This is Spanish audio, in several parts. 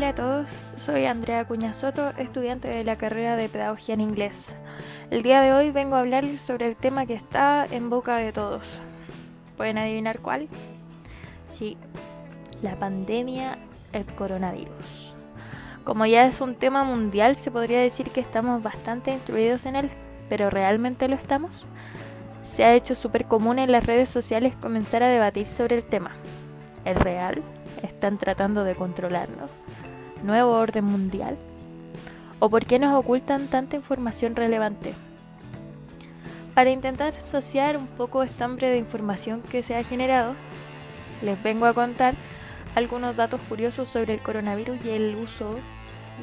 Hola a todos, soy Andrea Cuñasoto, estudiante de la carrera de Pedagogía en Inglés. El día de hoy vengo a hablarles sobre el tema que está en boca de todos. ¿Pueden adivinar cuál? Sí, la pandemia, el coronavirus. Como ya es un tema mundial, se podría decir que estamos bastante instruidos en él, pero ¿realmente lo estamos? Se ha hecho súper común en las redes sociales comenzar a debatir sobre el tema. ¿Es real? ¿Están tratando de controlarnos? ¿Nuevo orden mundial? ¿O por qué nos ocultan tanta información relevante? Para intentar saciar un poco esta hambre de información que se ha generado, les vengo a contar algunos datos curiosos sobre el coronavirus y el uso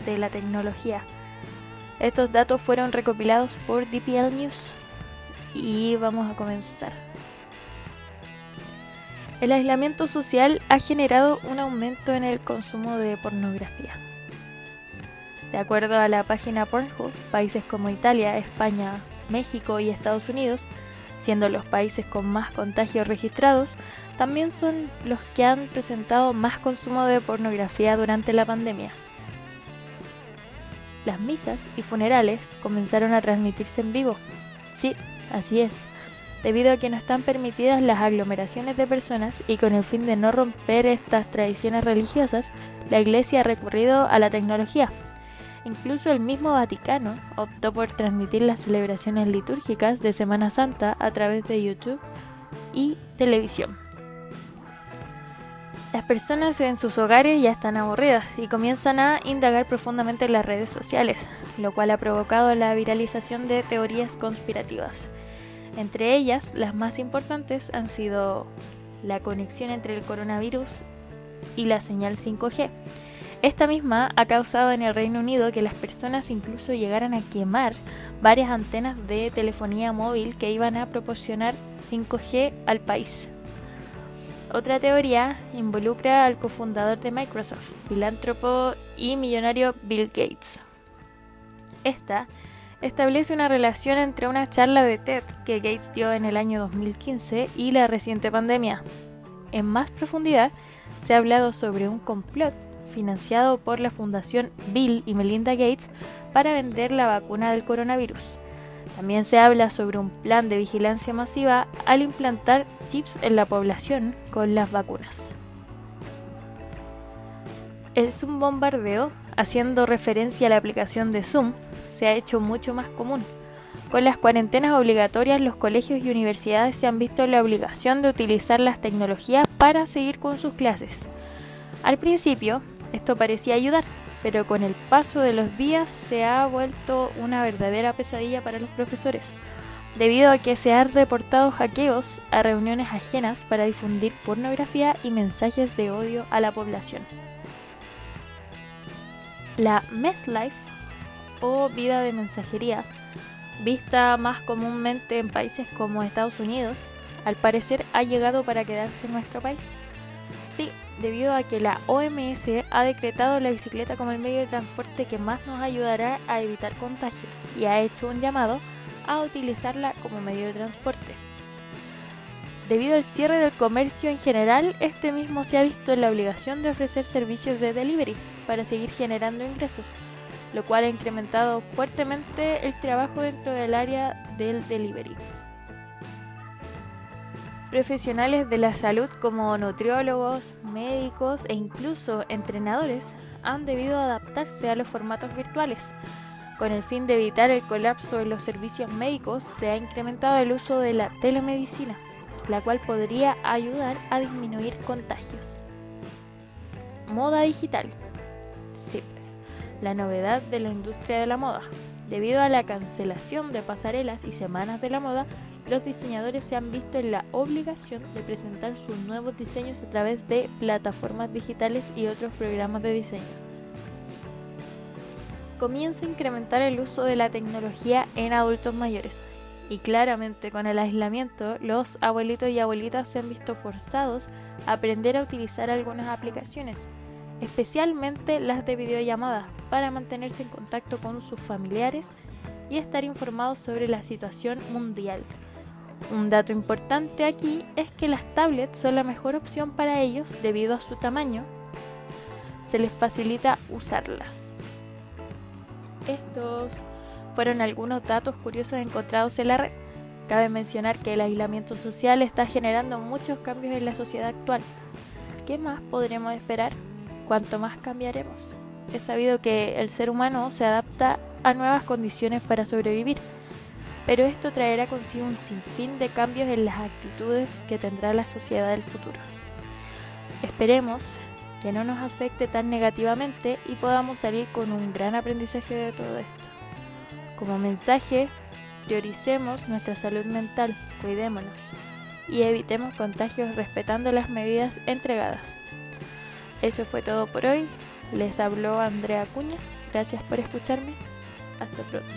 de la tecnología. Estos datos fueron recopilados por DPL News y vamos a comenzar. El aislamiento social ha generado un aumento en el consumo de pornografía. De acuerdo a la página Pornhub, países como Italia, España, México y Estados Unidos, siendo los países con más contagios registrados, también son los que han presentado más consumo de pornografía durante la pandemia. Las misas y funerales comenzaron a transmitirse en vivo. Sí, así es, debido a que no están permitidas las aglomeraciones de personas y con el fin de no romper estas tradiciones religiosas, la Iglesia ha recurrido a la tecnología. Incluso el mismo Vaticano optó por transmitir las celebraciones litúrgicas de Semana Santa a través de YouTube y televisión. Las personas en sus hogares ya están aburridas y comienzan a indagar profundamente en las redes sociales, lo cual ha provocado la viralización de teorías conspirativas. Entre ellas, las más importantes han sido la conexión entre el coronavirus y la señal 5G. Esta misma ha causado en el Reino Unido que las personas incluso llegaran a quemar varias antenas de telefonía móvil que iban a proporcionar 5G al país. Otra teoría involucra al cofundador de Microsoft, filántropo y millonario Bill Gates. Esta establece una relación entre una charla de TED que Gates dio en el año 2015 y la reciente pandemia. En más profundidad, se ha hablado sobre un complot financiado por la Fundación Bill y Melinda Gates para vender la vacuna del coronavirus. También se habla sobre un plan de vigilancia masiva al implantar chips en la población con las vacunas. El Zoom bombardeo, haciendo referencia a la aplicación de Zoom, se ha hecho mucho más común. Con las cuarentenas obligatorias, los colegios y universidades se han visto la obligación de utilizar las tecnologías para seguir con sus clases. Al principio, esto parecía ayudar, pero con el paso de los días se ha vuelto una verdadera pesadilla para los profesores, debido a que se han reportado hackeos a reuniones ajenas para difundir pornografía y mensajes de odio a la población. La Mess Life, o vida de mensajería, vista más comúnmente en países como Estados Unidos, al parecer ha llegado para quedarse en nuestro país. Sí, debido a que la OMS ha decretado la bicicleta como el medio de transporte que más nos ayudará a evitar contagios y ha hecho un llamado a utilizarla como medio de transporte. Debido al cierre del comercio en general, este mismo se ha visto en la obligación de ofrecer servicios de delivery para seguir generando ingresos, lo cual ha incrementado fuertemente el trabajo dentro del área del delivery. Profesionales de la salud como nutriólogos, médicos e incluso entrenadores han debido adaptarse a los formatos virtuales. Con el fin de evitar el colapso de los servicios médicos, se ha incrementado el uso de la telemedicina, la cual podría ayudar a disminuir contagios. Moda digital. La novedad de la industria de la moda. Debido a la cancelación de pasarelas y semanas de la moda, los diseñadores se han visto en la obligación de presentar sus nuevos diseños a través de plataformas digitales y otros programas de diseño. Comienza a incrementar el uso de la tecnología en adultos mayores. Y claramente con el aislamiento, los abuelitos y abuelitas se han visto forzados a aprender a utilizar algunas aplicaciones, especialmente las de videollamada, para mantenerse en contacto con sus familiares y estar informados sobre la situación mundial. Un dato importante aquí es que las tablets son la mejor opción para ellos debido a su tamaño. se les facilita usarlas. Estos fueron algunos datos curiosos encontrados en la red. Cabe mencionar que el aislamiento social está generando muchos cambios en la sociedad actual. ¿Qué más podremos esperar? ¿Cuánto más cambiaremos? Es sabido que el ser humano se adapta a nuevas condiciones para sobrevivir, pero esto traerá consigo un sinfín de cambios en las actitudes que tendrá la sociedad del futuro. Esperemos que no nos afecte tan negativamente y podamos salir con un gran aprendizaje de todo esto. Como mensaje, prioricemos nuestra salud mental, cuidémonos y evitemos contagios respetando las medidas entregadas. Eso fue todo por hoy. Les habló Andrea Cuña. Gracias por escucharme. Hasta pronto.